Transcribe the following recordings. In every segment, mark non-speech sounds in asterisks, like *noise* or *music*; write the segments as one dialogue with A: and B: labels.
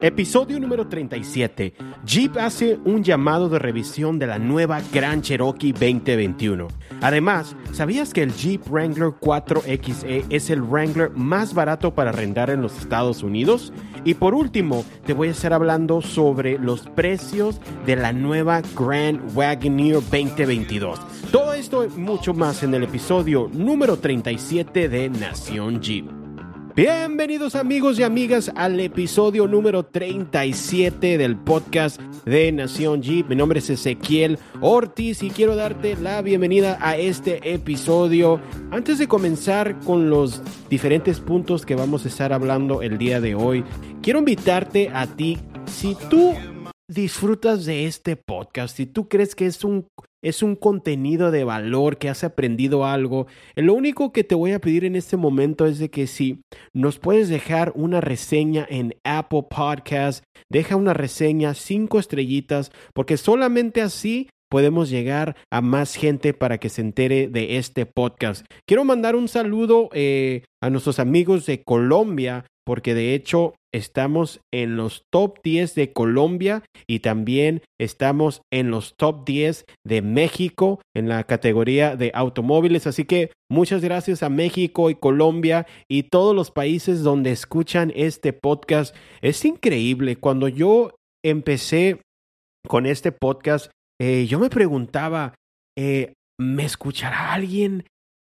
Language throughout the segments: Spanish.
A: Episodio número 37. Jeep hace un llamado de revisión de la nueva Grand Cherokee 2021. Además, ¿sabías que el Jeep Wrangler 4XE es el Wrangler más barato para arrendar en los Estados Unidos? Y por último, te voy a estar hablando sobre los precios de la nueva Grand Wagoneer 2022. Todo esto y mucho más en el episodio número 37 de Nación Jeep. Bienvenidos amigos y amigas al episodio número 37 del podcast de Nación Jeep. Mi nombre es Ezequiel Ortiz y quiero darte la bienvenida a este episodio. Antes de comenzar con los diferentes puntos que vamos a estar hablando el día de hoy, quiero invitarte a ti, si tú disfrutas de este podcast, si tú crees que es un es un contenido de valor, que has aprendido algo. Lo único que te voy a pedir en este momento es de que si nos puedes dejar una reseña en Apple Podcast, deja una reseña cinco estrellitas, porque solamente así podemos llegar a más gente para que se entere de este podcast. Quiero mandar un saludo eh, a nuestros amigos de Colombia porque de hecho estamos en los top 10 de Colombia y también estamos en los top 10 de México en la categoría de automóviles. Así que muchas gracias a México y Colombia y todos los países donde escuchan este podcast. Es increíble. Cuando yo empecé con este podcast, eh, yo me preguntaba, eh, ¿me escuchará alguien?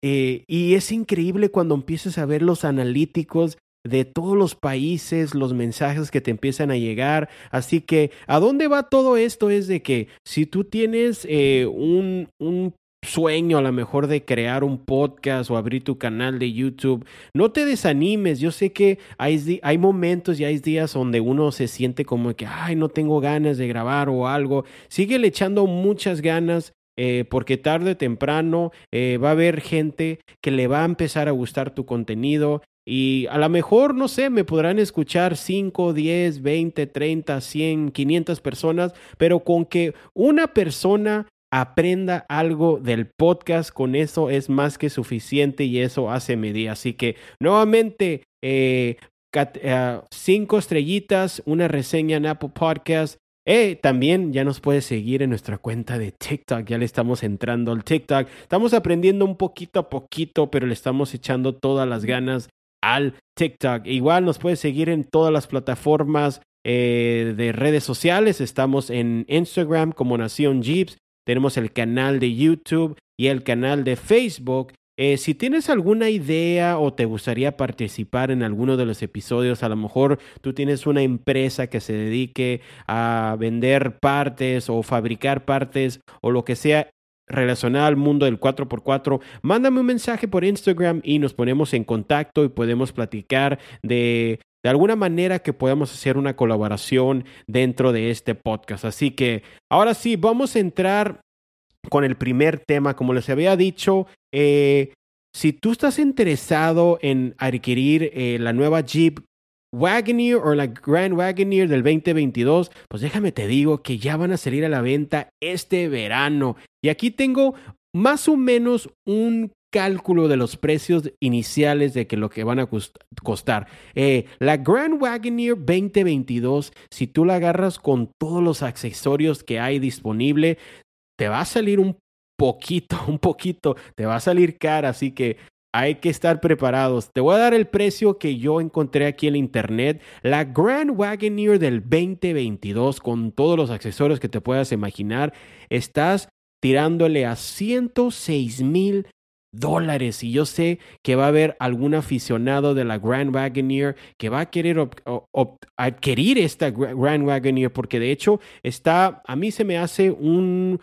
A: Eh, y es increíble cuando empiezas a ver los analíticos de todos los países, los mensajes que te empiezan a llegar. Así que, ¿a dónde va todo esto? Es de que si tú tienes eh, un, un sueño a lo mejor de crear un podcast o abrir tu canal de YouTube, no te desanimes. Yo sé que hay, hay momentos y hay días donde uno se siente como que, ay, no tengo ganas de grabar o algo. Sigue echando muchas ganas. Eh, porque tarde o temprano eh, va a haber gente que le va a empezar a gustar tu contenido y a lo mejor, no sé, me podrán escuchar 5, 10, 20, 30, 100, 500 personas, pero con que una persona aprenda algo del podcast, con eso es más que suficiente y eso hace medir. Así que nuevamente, eh, eh, cinco estrellitas, una reseña en Apple Podcast. Eh, también ya nos puedes seguir en nuestra cuenta de TikTok, ya le estamos entrando al TikTok. Estamos aprendiendo un poquito a poquito, pero le estamos echando todas las ganas al TikTok. Igual nos puedes seguir en todas las plataformas eh, de redes sociales. Estamos en Instagram como Nación Jeeps. Tenemos el canal de YouTube y el canal de Facebook. Eh, si tienes alguna idea o te gustaría participar en alguno de los episodios, a lo mejor tú tienes una empresa que se dedique a vender partes o fabricar partes o lo que sea, relacionada al mundo del 4x4, mándame un mensaje por Instagram y nos ponemos en contacto y podemos platicar de de alguna manera que podamos hacer una colaboración dentro de este podcast. Así que ahora sí, vamos a entrar con el primer tema. Como les había dicho, eh, si tú estás interesado en adquirir eh, la nueva Jeep Wagoneer o la Grand Wagoneer del 2022, pues déjame te digo que ya van a salir a la venta este verano. Y aquí tengo más o menos un cálculo de los precios iniciales de que lo que van a costar. Eh, la Grand Wagoneer 2022, si tú la agarras con todos los accesorios que hay disponible, te va a salir un poquito, *laughs* un poquito, te va a salir cara, así que hay que estar preparados. Te voy a dar el precio que yo encontré aquí en internet. La Grand Wagoneer del 2022 con todos los accesorios que te puedas imaginar. Estás tirándole a 106 mil dólares. Y yo sé que va a haber algún aficionado de la Grand Wagoneer que va a querer adquirir esta Grand Wagoneer porque de hecho está, a mí se me hace un,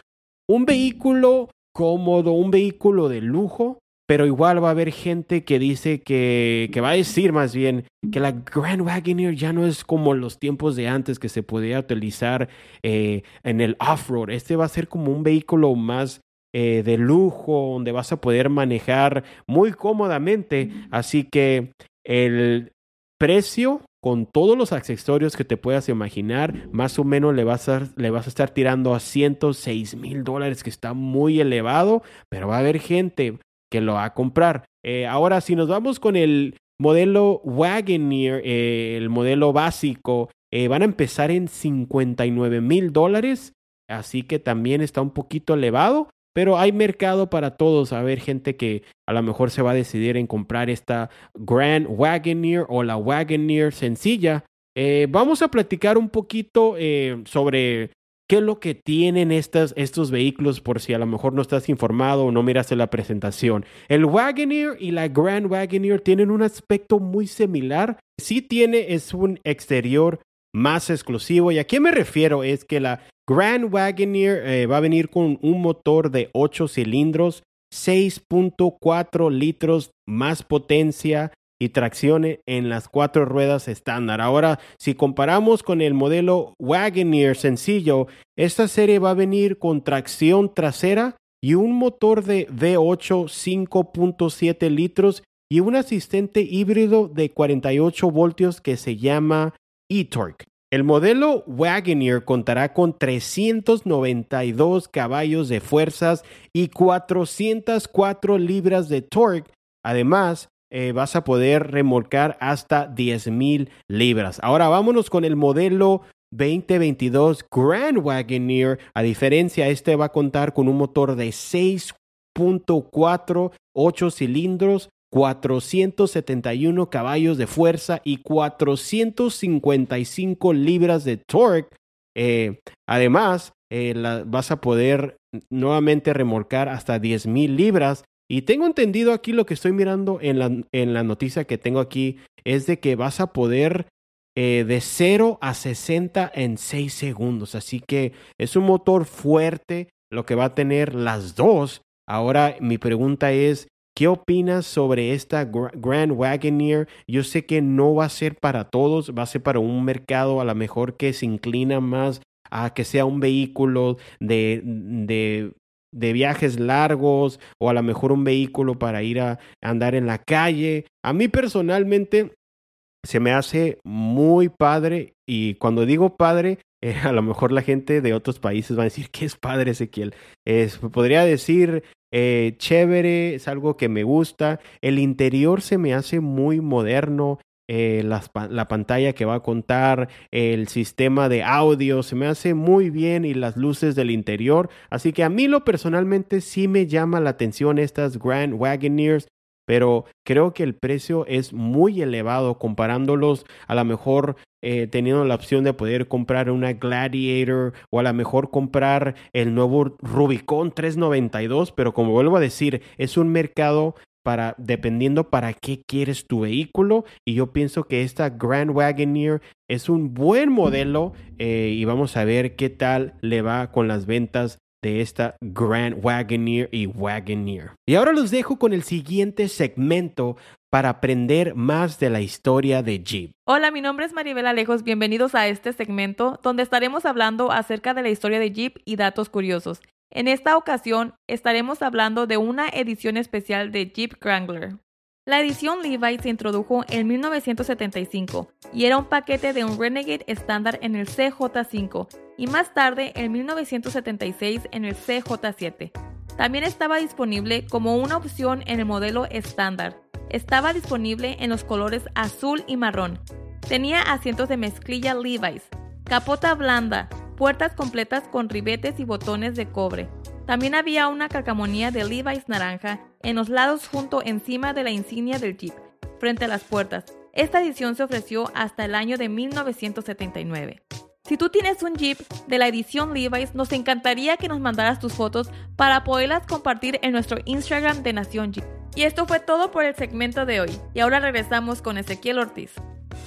A: un vehículo cómodo, un vehículo de lujo pero igual va a haber gente que dice que, que va a decir más bien que la Grand Wagoneer ya no es como los tiempos de antes que se podía utilizar eh, en el off-road. Este va a ser como un vehículo más eh, de lujo, donde vas a poder manejar muy cómodamente. Así que el precio con todos los accesorios que te puedas imaginar, más o menos le vas a, le vas a estar tirando a 106 mil dólares, que está muy elevado, pero va a haber gente que lo va a comprar. Eh, ahora, si nos vamos con el modelo Wagoneer, eh, el modelo básico, eh, van a empezar en 59 mil dólares, así que también está un poquito elevado, pero hay mercado para todos. A ver, gente que a lo mejor se va a decidir en comprar esta Grand Wagoneer o la Wagoneer sencilla. Vamos a platicar un poquito sobre qué es lo que tienen estos vehículos por si a lo mejor no estás informado o no miraste la presentación. El Wagoneer y la Grand Wagoneer tienen un aspecto muy similar. Sí tiene, es un exterior más exclusivo. ¿Y a qué me refiero? Es que la Grand Wagoneer eh, va a venir con un motor de 8 cilindros, 6.4 litros más potencia y tracción en las cuatro ruedas estándar. Ahora, si comparamos con el modelo Wagoneer sencillo, esta serie va a venir con tracción trasera y un motor de V8 5.7 litros y un asistente híbrido de 48 voltios que se llama eTorque. El modelo Wagoneer contará con 392 caballos de fuerzas y 404 libras de torque. Además, eh, vas a poder remolcar hasta 10,000 libras. Ahora vámonos con el modelo 2022 Grand Wagoneer. A diferencia, este va a contar con un motor de 6.4, 8 cilindros, 471 caballos de fuerza y 455 libras de torque. Eh, además, eh, vas a poder nuevamente remolcar hasta 10,000 libras. Y tengo entendido aquí lo que estoy mirando en la, en la noticia que tengo aquí es de que vas a poder eh, de 0 a 60 en 6 segundos. Así que es un motor fuerte lo que va a tener las dos. Ahora mi pregunta es, ¿Qué opinas sobre esta Grand Wagoneer? Yo sé que no va a ser para todos, va a ser para un mercado a lo mejor que se inclina más a que sea un vehículo de, de, de viajes largos o a lo mejor un vehículo para ir a andar en la calle. A mí personalmente se me hace muy padre y cuando digo padre, *laughs* eh, a lo mejor la gente de otros países va a decir, ¿qué es padre Ezequiel? Es, podría decir eh, chévere, es algo que me gusta. El interior se me hace muy moderno. Eh, la, la, pantalla que va a contar, el sistema de audio, se me hace muy bien y las luces del interior. Así que a mí lo personalmente sí me llama la atención estas Grand Wagoneers pero creo que el precio es muy elevado comparándolos a lo mejor eh, teniendo la opción de poder comprar una Gladiator o a lo mejor comprar el nuevo Rubicon 392, pero como vuelvo a decir, es un mercado para dependiendo para qué quieres tu vehículo y yo pienso que esta Grand Wagoneer es un buen modelo eh, y vamos a ver qué tal le va con las ventas de esta Grand Wagoneer y Wagoneer. Y ahora los dejo con el siguiente segmento para aprender más de la historia de Jeep.
B: Hola, mi nombre es Maribel Alejos. Bienvenidos a este segmento donde estaremos hablando acerca de la historia de Jeep y datos curiosos. En esta ocasión estaremos hablando de una edición especial de Jeep Wrangler. La edición Levi se introdujo en 1975 y era un paquete de un Renegade estándar en el CJ5 y más tarde en 1976 en el CJ7. También estaba disponible como una opción en el modelo estándar. Estaba disponible en los colores azul y marrón. Tenía asientos de mezclilla Levi's, capota blanda, puertas completas con ribetes y botones de cobre. También había una carcamonía de Levi's naranja en los lados junto encima de la insignia del Jeep, frente a las puertas. Esta edición se ofreció hasta el año de 1979. Si tú tienes un Jeep de la edición Levi's, nos encantaría que nos mandaras tus fotos para poderlas compartir en nuestro Instagram de Nación Jeep. Y esto fue todo por el segmento de hoy. Y ahora regresamos con Ezequiel Ortiz.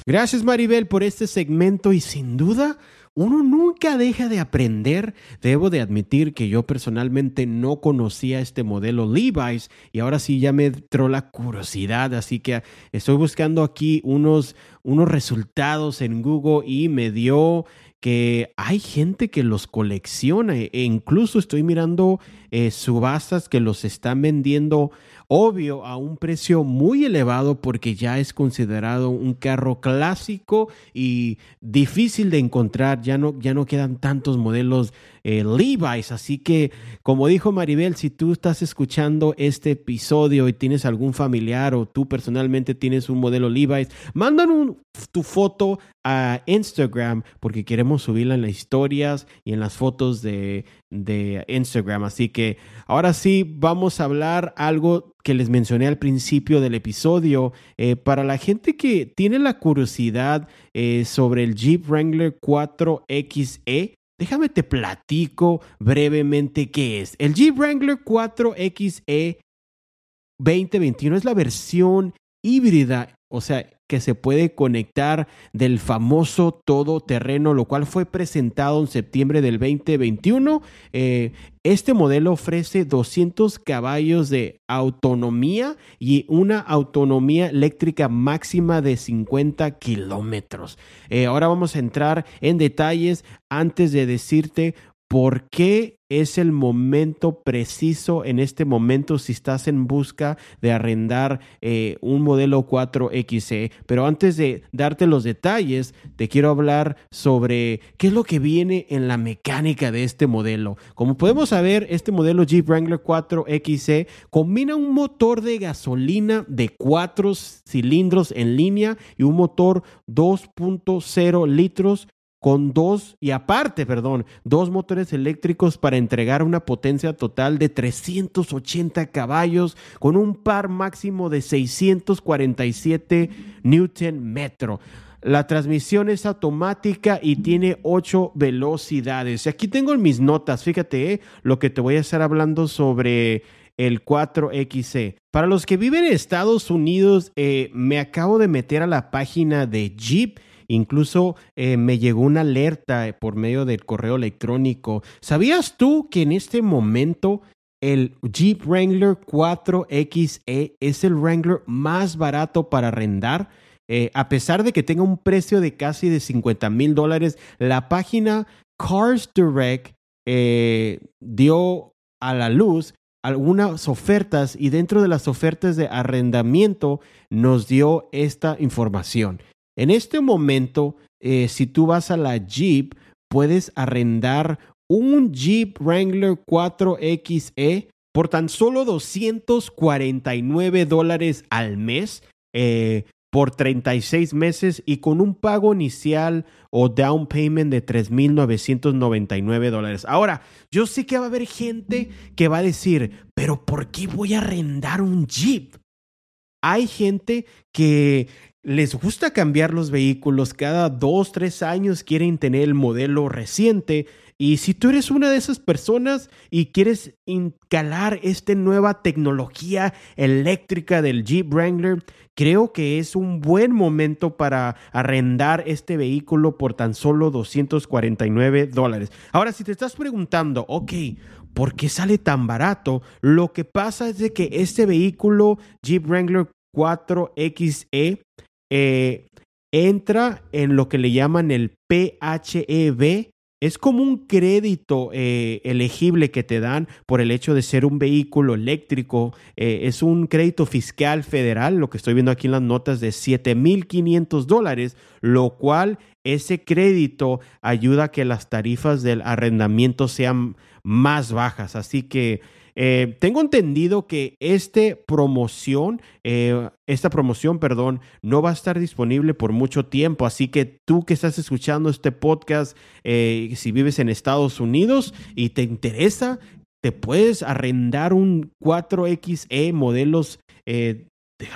A: Gracias Maribel por este segmento y sin duda uno nunca deja de aprender. Debo de admitir que yo personalmente no conocía este modelo Levi's y ahora sí ya me entró la curiosidad, así que estoy buscando aquí unos, unos resultados en Google y me dio que hay gente que los colecciona e incluso estoy mirando eh, subastas que los están vendiendo obvio a un precio muy elevado porque ya es considerado un carro clásico y difícil de encontrar, ya no, ya no quedan tantos modelos eh, Levi's. Así que, como dijo Maribel, si tú estás escuchando este episodio y tienes algún familiar o tú personalmente tienes un modelo Levi's, mandan tu foto a Instagram porque queremos subirla en las historias y en las fotos de, de Instagram. Así que ahora sí vamos a hablar algo que les mencioné al principio del episodio. Eh, para la gente que tiene la curiosidad eh, sobre el Jeep Wrangler 4XE, déjame te platico brevemente qué es. El Jeep Wrangler 4XE 2021 es la versión híbrida, o sea, que se puede conectar del famoso todoterreno, lo cual fue presentado en septiembre del 2021. Eh, este modelo ofrece 200 caballos de autonomía y una autonomía eléctrica máxima de 50 kilómetros. Eh, ahora vamos a entrar en detalles antes de decirte por qué es el momento preciso en este momento si estás en busca de arrendar eh, un modelo 4XE. Pero antes de darte los detalles, te quiero hablar sobre qué es lo que viene en la mecánica de este modelo. Como podemos saber, este modelo Jeep Wrangler 4XE combina un motor de gasolina de 4 cilindros en línea y un motor 2.0 litros con dos, y aparte, perdón, dos motores eléctricos para entregar una potencia total de 380 caballos con un par máximo de 647 Newton metro. La transmisión es automática y tiene ocho velocidades. Aquí tengo en mis notas, fíjate, eh, lo que te voy a estar hablando sobre el 4XC. Para los que viven en Estados Unidos, eh, me acabo de meter a la página de Jeep Incluso eh, me llegó una alerta eh, por medio del correo electrónico. ¿Sabías tú que en este momento el Jeep Wrangler 4XE es el Wrangler más barato para arrendar? Eh, a pesar de que tenga un precio de casi de 50 mil dólares, la página Cars Direct dio a la luz algunas ofertas y dentro de las ofertas de arrendamiento nos dio esta información. En este momento, eh, si tú vas a la Jeep, puedes arrendar un Jeep Wrangler 4XE por tan solo 249 dólares al mes. Eh, por 36 meses y con un pago inicial o down payment de 3.999 dólares. Ahora, yo sé que va a haber gente que va a decir, pero ¿por qué voy a arrendar un Jeep? Hay gente que les gusta cambiar los vehículos, cada dos, tres años quieren tener el modelo reciente. Y si tú eres una de esas personas y quieres instalar esta nueva tecnología eléctrica del Jeep Wrangler, creo que es un buen momento para arrendar este vehículo por tan solo 249 dólares. Ahora, si te estás preguntando, ok, ¿por qué sale tan barato? Lo que pasa es de que este vehículo Jeep Wrangler 4XE eh, entra en lo que le llaman el PHEV. Es como un crédito eh, elegible que te dan por el hecho de ser un vehículo eléctrico. Eh, es un crédito fiscal federal, lo que estoy viendo aquí en las notas, de 7.500 dólares, lo cual ese crédito ayuda a que las tarifas del arrendamiento sean más bajas. Así que eh, tengo entendido que este promoción, eh, esta promoción, perdón, no va a estar disponible por mucho tiempo. Así que tú que estás escuchando este podcast, eh, si vives en Estados Unidos y te interesa, te puedes arrendar un 4XE modelos.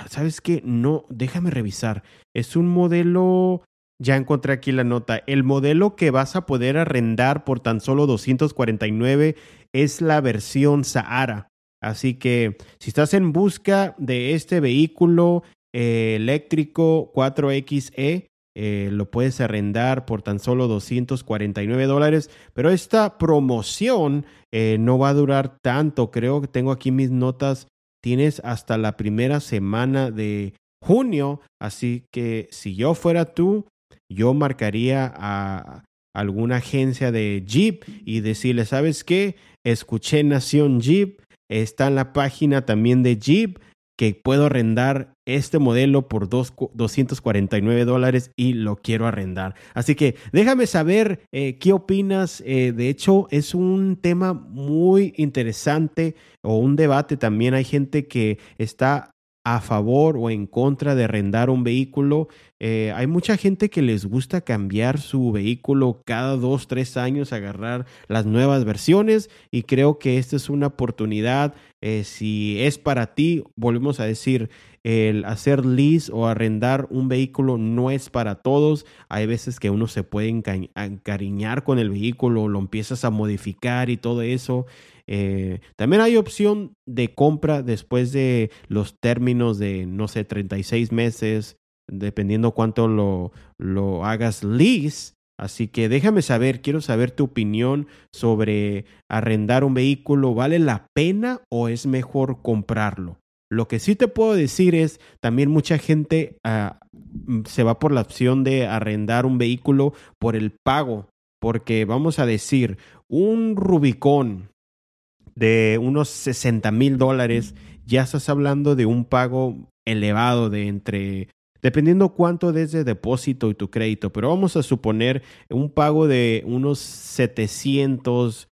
A: ¿Sabes qué? No, déjame revisar. Es un modelo ya encontré aquí la nota. El modelo que vas a poder arrendar por tan solo 249 es la versión Sahara. Así que si estás en busca de este vehículo eh, eléctrico 4XE, eh, lo puedes arrendar por tan solo 249 dólares. Pero esta promoción eh, no va a durar tanto. Creo que tengo aquí mis notas. Tienes hasta la primera semana de junio. Así que si yo fuera tú, yo marcaría a alguna agencia de Jeep y decirle, ¿sabes qué? Escuché Nación Jeep, está en la página también de Jeep que puedo arrendar este modelo por dos, 249 dólares y lo quiero arrendar. Así que déjame saber eh, qué opinas. Eh, de hecho, es un tema muy interesante o un debate también. Hay gente que está a favor o en contra de arrendar un vehículo. Eh, hay mucha gente que les gusta cambiar su vehículo cada dos, tres años, agarrar las nuevas versiones y creo que esta es una oportunidad. Eh, si es para ti, volvemos a decir, el hacer lease o arrendar un vehículo no es para todos. Hay veces que uno se puede encariñar con el vehículo, lo empiezas a modificar y todo eso. Eh, también hay opción de compra después de los términos de, no sé, 36 meses, dependiendo cuánto lo, lo hagas lease. Así que déjame saber, quiero saber tu opinión sobre arrendar un vehículo. ¿Vale la pena o es mejor comprarlo? Lo que sí te puedo decir es, también mucha gente ah, se va por la opción de arrendar un vehículo por el pago, porque vamos a decir, un Rubicón de unos 60 mil dólares, ya estás hablando de un pago elevado de entre, dependiendo cuánto des de depósito y tu crédito, pero vamos a suponer un pago de unos 700,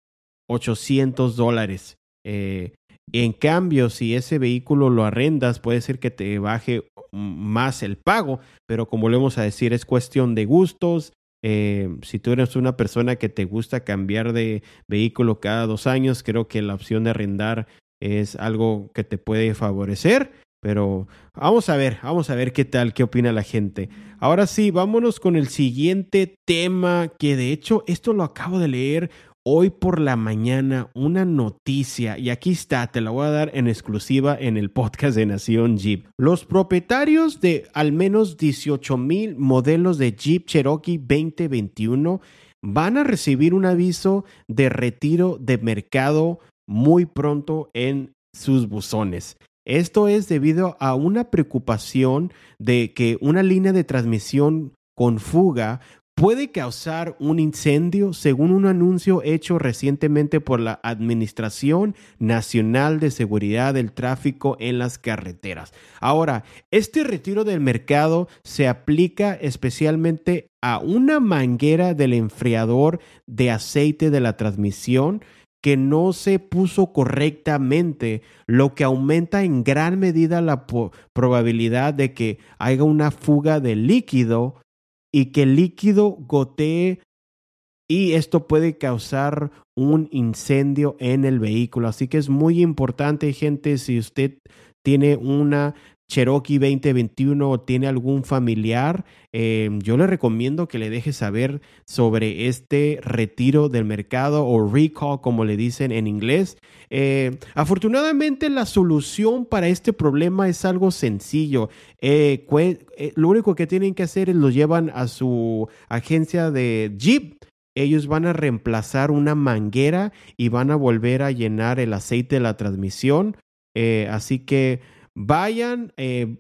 A: 800 dólares. Eh, en cambio, si ese vehículo lo arrendas, puede ser que te baje más el pago, pero como volvemos a decir, es cuestión de gustos, eh, si tú eres una persona que te gusta cambiar de vehículo cada dos años, creo que la opción de arrendar es algo que te puede favorecer. Pero vamos a ver, vamos a ver qué tal, qué opina la gente. Ahora sí, vámonos con el siguiente tema, que de hecho esto lo acabo de leer hoy por la mañana una noticia y aquí está, te la voy a dar en exclusiva en el podcast de Nación Jeep. Los propietarios de al menos 18 mil modelos de Jeep Cherokee 2021 van a recibir un aviso de retiro de mercado muy pronto en sus buzones. Esto es debido a una preocupación de que una línea de transmisión con fuga puede causar un incendio según un anuncio hecho recientemente por la Administración Nacional de Seguridad del Tráfico en las Carreteras. Ahora, este retiro del mercado se aplica especialmente a una manguera del enfriador de aceite de la transmisión que no se puso correctamente, lo que aumenta en gran medida la probabilidad de que haya una fuga de líquido y que el líquido gotee y esto puede causar un incendio en el vehículo. Así que es muy importante, gente, si usted tiene una Cherokee 2021 o tiene algún familiar, eh, yo le recomiendo que le deje saber sobre este retiro del mercado o recall, como le dicen en inglés. Eh, afortunadamente, la solución para este problema es algo sencillo. Eh, lo único que tienen que hacer es lo llevan a su agencia de Jeep ellos van a reemplazar una manguera y van a volver a llenar el aceite de la transmisión. así que Vayan, eh,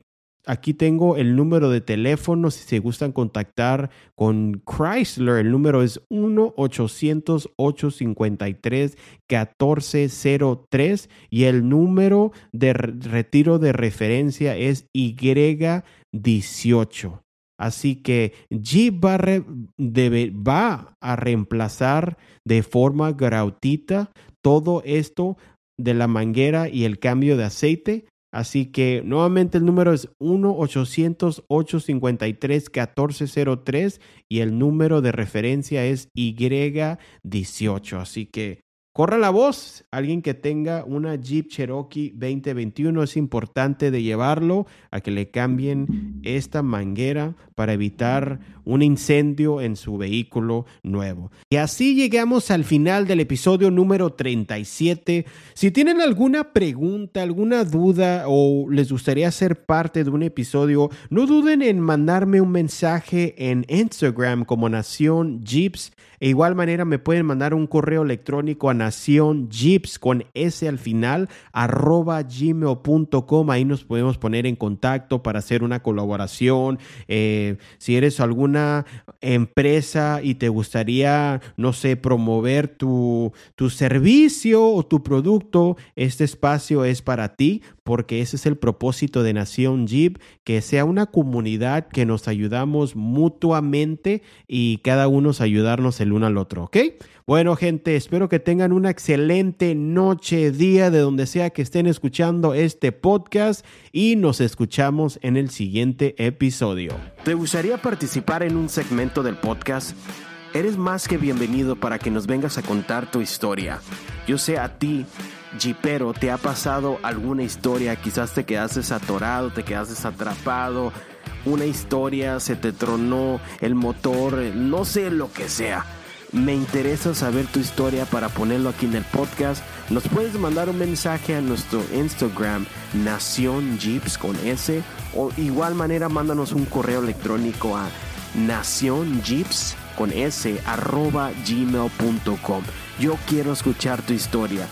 A: aquí tengo el número de teléfono si se gustan contactar con Chrysler. El número es 1-800-853-1403 y el número de retiro de referencia es Y18. Así que Jeep va, va a reemplazar de forma gratuita todo esto de la manguera y el cambio de aceite Así que nuevamente el número es 1-800-853-1403 y el número de referencia es Y18. Así que Corra la voz, alguien que tenga una Jeep Cherokee 2021 es importante de llevarlo a que le cambien esta manguera para evitar un incendio en su vehículo nuevo. Y así llegamos al final del episodio número 37. Si tienen alguna pregunta, alguna duda o les gustaría ser parte de un episodio, no duden en mandarme un mensaje en Instagram como Nación Jeeps. E igual manera me pueden mandar un correo electrónico a Nación Jeeps con S al final, arroba gmail.com. Ahí nos podemos poner en contacto para hacer una colaboración. Eh, si eres alguna empresa y te gustaría, no sé, promover tu, tu servicio o tu producto, este espacio es para ti porque ese es el propósito de Nación Jeep, que sea una comunidad que nos ayudamos mutuamente y cada uno ayudarnos el uno al otro, ¿ok? Bueno, gente, espero que tengan una excelente noche, día, de donde sea que estén escuchando este podcast y nos escuchamos en el siguiente episodio. ¿Te gustaría participar en un segmento del podcast? Eres más que bienvenido para que nos vengas a contar tu historia. Yo sé a ti Jeepero, ¿te ha pasado alguna historia? Quizás te quedaste atorado, te quedaste atrapado, una historia, se te tronó el motor, no sé lo que sea. Me interesa saber tu historia para ponerlo aquí en el podcast. Nos puedes mandar un mensaje a nuestro Instagram, Nación Jeeps con S, o igual manera mándanos un correo electrónico a Nación Jeeps con S arroba gmail.com. Yo quiero escuchar tu historia